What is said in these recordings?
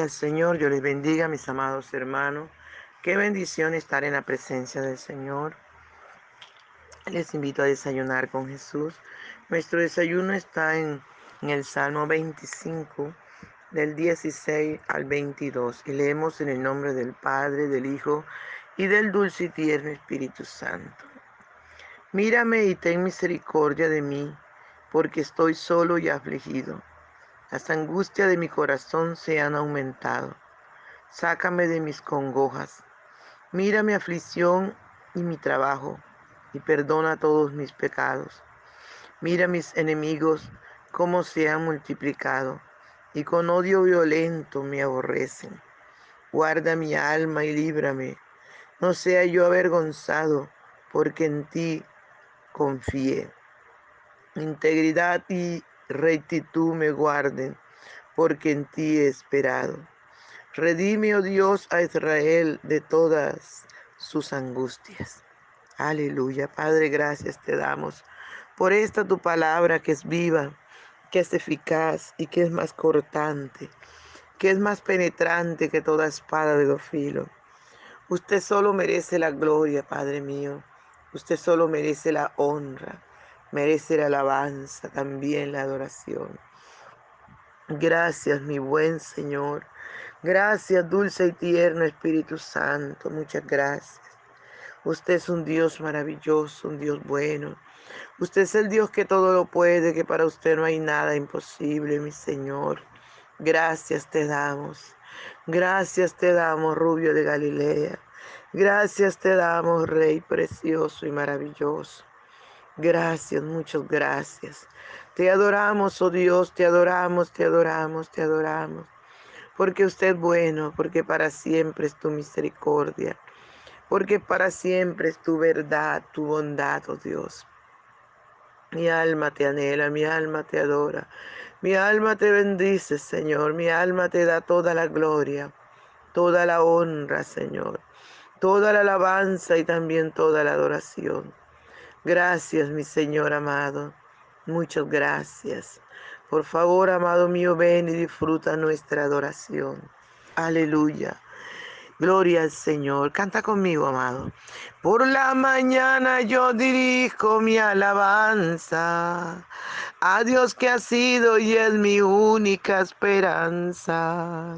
Al Señor, yo les bendiga, mis amados hermanos. Qué bendición estar en la presencia del Señor. Les invito a desayunar con Jesús. Nuestro desayuno está en, en el Salmo 25, del 16 al 22. Y leemos en el nombre del Padre, del Hijo y del dulce y tierno Espíritu Santo. Mírame y ten misericordia de mí, porque estoy solo y afligido. Las angustias de mi corazón se han aumentado. Sácame de mis congojas. Mira mi aflicción y mi trabajo, y perdona todos mis pecados. Mira mis enemigos cómo se han multiplicado, y con odio violento me aborrecen. Guarda mi alma y líbrame. No sea yo avergonzado, porque en ti confié. Integridad y rectitud me guarden, porque en ti he esperado. Redime, oh Dios, a Israel de todas sus angustias. Aleluya. Padre, gracias te damos por esta tu palabra que es viva, que es eficaz y que es más cortante, que es más penetrante que toda espada de dos filos. Usted solo merece la gloria, Padre mío. Usted solo merece la honra, merece la alabanza, también la adoración. Gracias, mi buen Señor. Gracias, dulce y tierno Espíritu Santo. Muchas gracias. Usted es un Dios maravilloso, un Dios bueno. Usted es el Dios que todo lo puede, que para usted no hay nada imposible, mi Señor. Gracias te damos. Gracias te damos, Rubio de Galilea. Gracias te damos, Rey precioso y maravilloso. Gracias, muchas gracias. Te adoramos, oh Dios, te adoramos, te adoramos, te adoramos. Porque usted es bueno, porque para siempre es tu misericordia. Porque para siempre es tu verdad, tu bondad, oh Dios. Mi alma te anhela, mi alma te adora. Mi alma te bendice, Señor. Mi alma te da toda la gloria, toda la honra, Señor toda la alabanza y también toda la adoración. Gracias, mi Señor amado. Muchas gracias. Por favor, amado mío, ven y disfruta nuestra adoración. Aleluya. Gloria al Señor. Canta conmigo, amado. Por la mañana yo dirijo mi alabanza a Dios que ha sido y es mi única esperanza.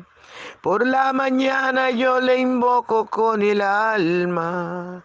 Por la mañana yo le invoco con el alma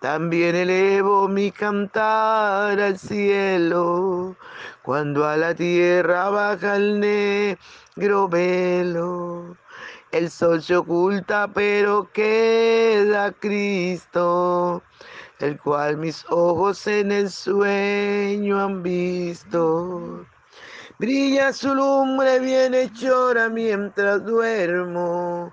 También elevo mi cantar al cielo, cuando a la tierra baja el negro velo. El sol se oculta, pero queda Cristo, el cual mis ojos en el sueño han visto. Brilla su lumbre bien hechora mientras duermo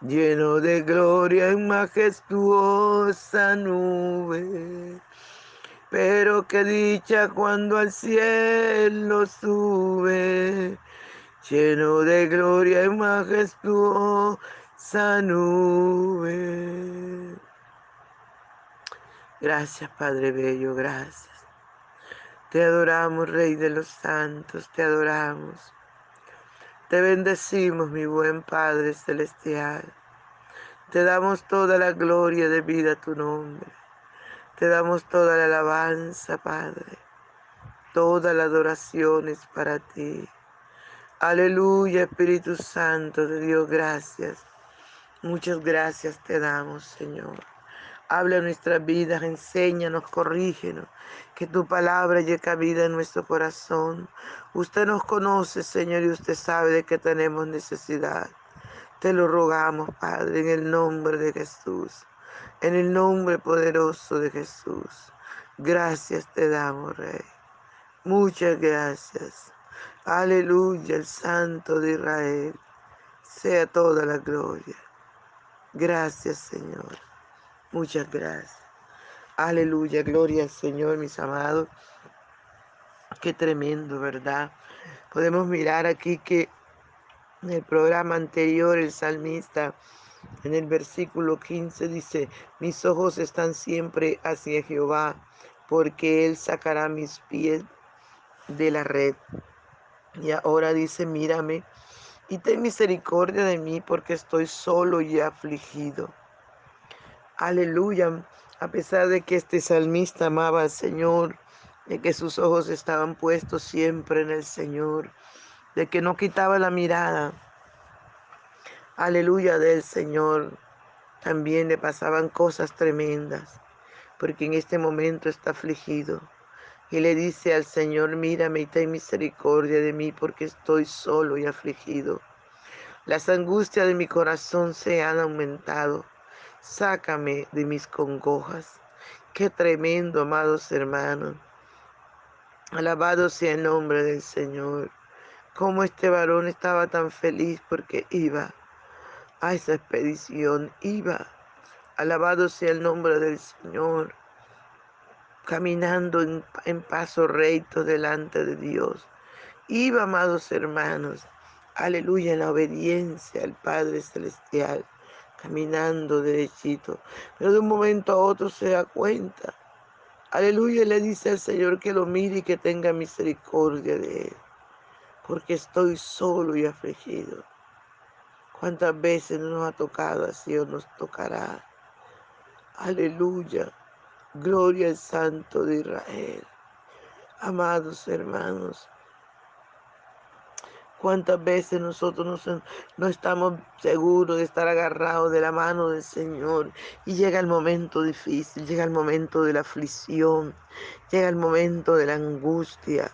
lleno de gloria en majestuosa nube. Pero qué dicha cuando al cielo sube, lleno de gloria en majestuosa nube. Gracias, Padre Bello, gracias. Te adoramos, Rey de los Santos, te adoramos. Te bendecimos, mi buen Padre Celestial. Te damos toda la gloria de vida a tu nombre. Te damos toda la alabanza, Padre. Toda la adoración es para ti. Aleluya, Espíritu Santo de Dios, gracias. Muchas gracias te damos, Señor. Habla nuestras vidas, enséñanos, corrígenos, que tu palabra llegue a vida en nuestro corazón. Usted nos conoce, Señor, y usted sabe de que tenemos necesidad. Te lo rogamos, Padre, en el nombre de Jesús, en el nombre poderoso de Jesús. Gracias te damos, Rey. Muchas gracias. Aleluya, el Santo de Israel. Sea toda la gloria. Gracias, Señor. Muchas gracias. Aleluya, gloria al Señor, mis amados. Qué tremendo, ¿verdad? Podemos mirar aquí que en el programa anterior el salmista en el versículo 15 dice, mis ojos están siempre hacia Jehová, porque Él sacará mis pies de la red. Y ahora dice, mírame y ten misericordia de mí, porque estoy solo y afligido. Aleluya. A pesar de que este salmista amaba al Señor, de que sus ojos estaban puestos siempre en el Señor, de que no quitaba la mirada. Aleluya del Señor. También le pasaban cosas tremendas, porque en este momento está afligido. Y le dice al Señor, mírame y ten misericordia de mí, porque estoy solo y afligido. Las angustias de mi corazón se han aumentado sácame de mis congojas. Qué tremendo, amados hermanos. Alabado sea el nombre del Señor. Cómo este varón estaba tan feliz porque iba a esa expedición, iba. Alabado sea el nombre del Señor. Caminando en, en paso recto delante de Dios. Iba, amados hermanos. Aleluya, en la obediencia al Padre Celestial caminando derechito. Pero de un momento a otro se da cuenta. Aleluya, le dice al Señor que lo mire y que tenga misericordia de él. Porque estoy solo y afligido. ¿Cuántas veces nos ha tocado así o nos tocará? Aleluya. Gloria al Santo de Israel. Amados hermanos, ¿Cuántas veces nosotros no, estamos seguros de estar agarrados de la mano del Señor? Y llega el momento difícil, llega el momento de la aflicción, llega el momento de la angustia.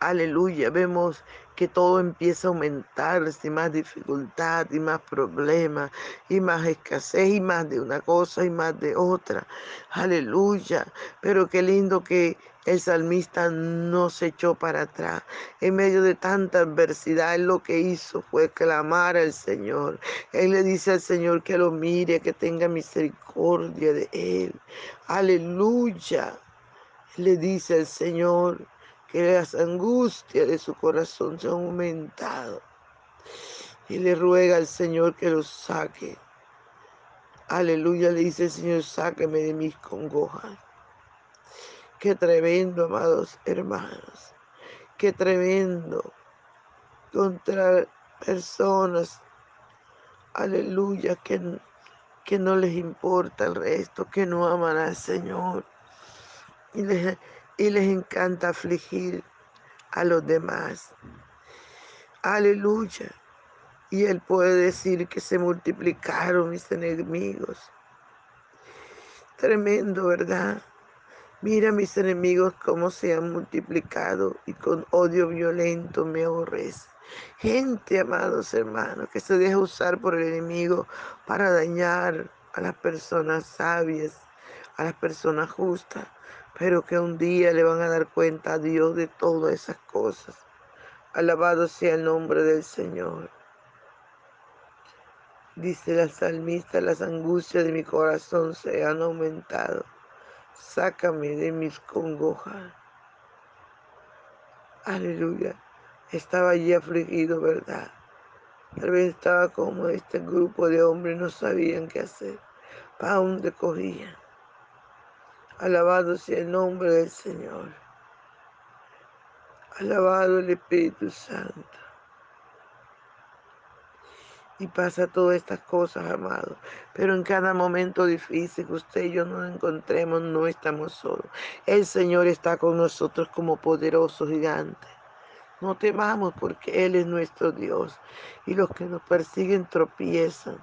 Aleluya, vemos que todo empieza a aumentarse, más dificultad y más problemas y más escasez y más de una cosa y más de otra. Aleluya, pero qué lindo que el salmista no se echó para atrás. En medio de tanta adversidad, él lo que hizo fue clamar al Señor. Él le dice al Señor que lo mire, que tenga misericordia de él. Aleluya. Le dice al Señor, que las angustias de su corazón se han aumentado. Y le ruega al Señor que los saque. Aleluya, le dice el Señor, sáqueme de mis congojas. Qué tremendo, amados hermanos. Qué tremendo contra personas, aleluya, que, que no les importa el resto, que no aman al Señor. Y les, y les encanta afligir a los demás. Aleluya. Y Él puede decir que se multiplicaron mis enemigos. Tremendo, ¿verdad? Mira mis enemigos cómo se han multiplicado y con odio violento me aborrece. Gente, amados hermanos, que se deja usar por el enemigo para dañar a las personas sabias, a las personas justas, pero que un día le van a dar cuenta a Dios de todas esas cosas. Alabado sea el nombre del Señor. Dice la salmista, las angustias de mi corazón se han aumentado. Sácame de mis congojas. Aleluya. Estaba allí afligido, ¿verdad? Tal vez estaba como este grupo de hombres no sabían qué hacer. ¿Para dónde cogían? Alabado sea el nombre del Señor. Alabado el Espíritu Santo. Y pasa todas estas cosas, amados. Pero en cada momento difícil que usted y yo nos encontremos, no estamos solos. El Señor está con nosotros como poderoso gigante. No temamos porque Él es nuestro Dios. Y los que nos persiguen tropiezan.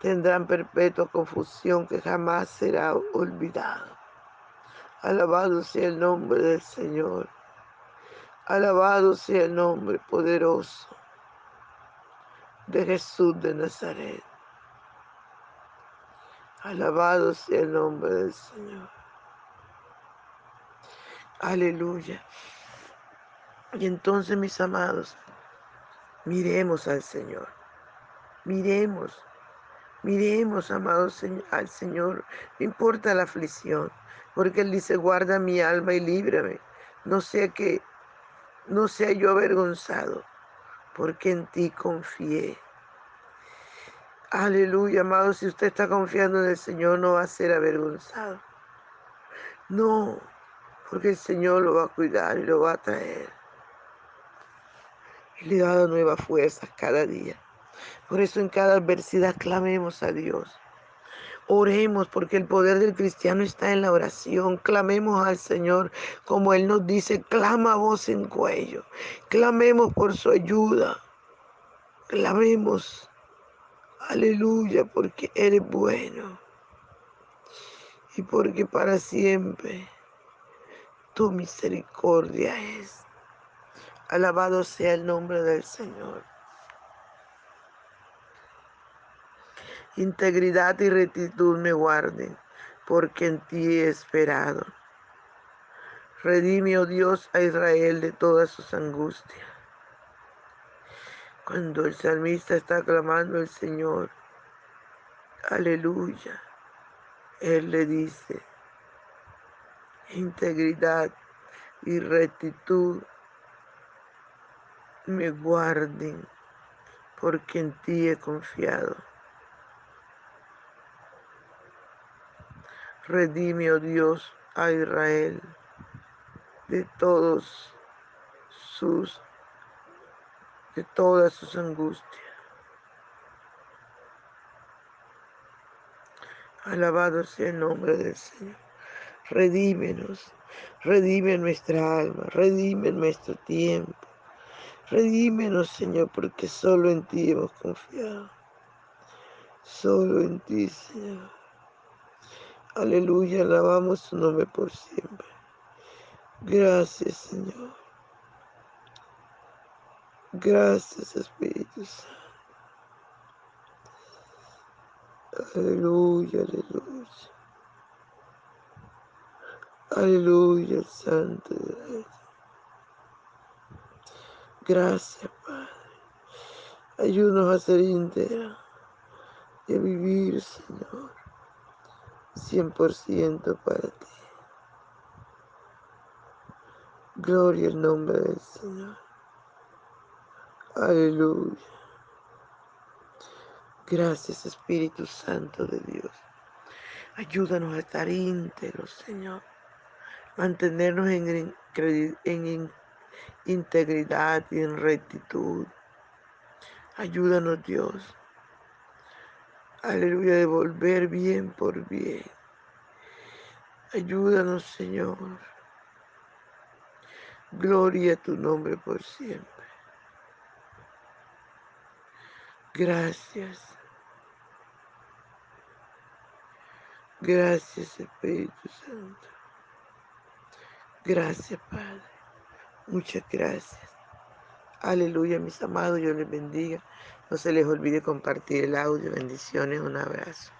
Tendrán perpetua confusión que jamás será olvidado. Alabado sea el nombre del Señor. Alabado sea el nombre poderoso de Jesús de Nazaret. Alabado sea el nombre del Señor. Aleluya. Y entonces, mis amados, miremos al Señor. Miremos. Miremos, amados, al Señor. No importa la aflicción, porque Él dice, guarda mi alma y líbrame. No sea que, no sea yo avergonzado porque en ti confié. Aleluya, amado, si usted está confiando en el Señor no va a ser avergonzado. No, porque el Señor lo va a cuidar y lo va a traer. Y le da nuevas fuerzas cada día. Por eso en cada adversidad clamemos a Dios. Oremos porque el poder del cristiano está en la oración. Clamemos al Señor como Él nos dice, clama voz en cuello. Clamemos por su ayuda. Clamemos, aleluya, porque Él es bueno. Y porque para siempre tu misericordia es. Alabado sea el nombre del Señor. Integridad y rectitud me guarden, porque en ti he esperado. Redime, oh Dios, a Israel de todas sus angustias. Cuando el salmista está clamando al Señor, aleluya, Él le dice, integridad y rectitud me guarden, porque en ti he confiado. Redime, oh Dios, a Israel de todos sus de todas sus angustias. Alabado sea el nombre del Señor. Redímenos, redime nuestra alma, redime nuestro tiempo. Redímenos, Señor, porque solo en ti hemos confiado. Solo en ti, Señor. Aleluya, alabamos su nombre por siempre. Gracias, Señor. Gracias, Espíritu Santo. Aleluya, aleluya. Aleluya, Santo. Gracias, Padre. Ayúdanos a ser íntegra y vivir, Señor 100% para ti. Gloria al nombre del Señor. Aleluya. Gracias Espíritu Santo de Dios. Ayúdanos a estar íntegros, Señor. Mantenernos en, en integridad y en rectitud. Ayúdanos, Dios Aleluya, devolver bien por bien. Ayúdanos, Señor. Gloria a tu nombre por siempre. Gracias. Gracias, Espíritu Santo. Gracias, Padre. Muchas gracias. Aleluya, mis amados, yo les bendiga. No se les olvide compartir el audio. Bendiciones, un abrazo.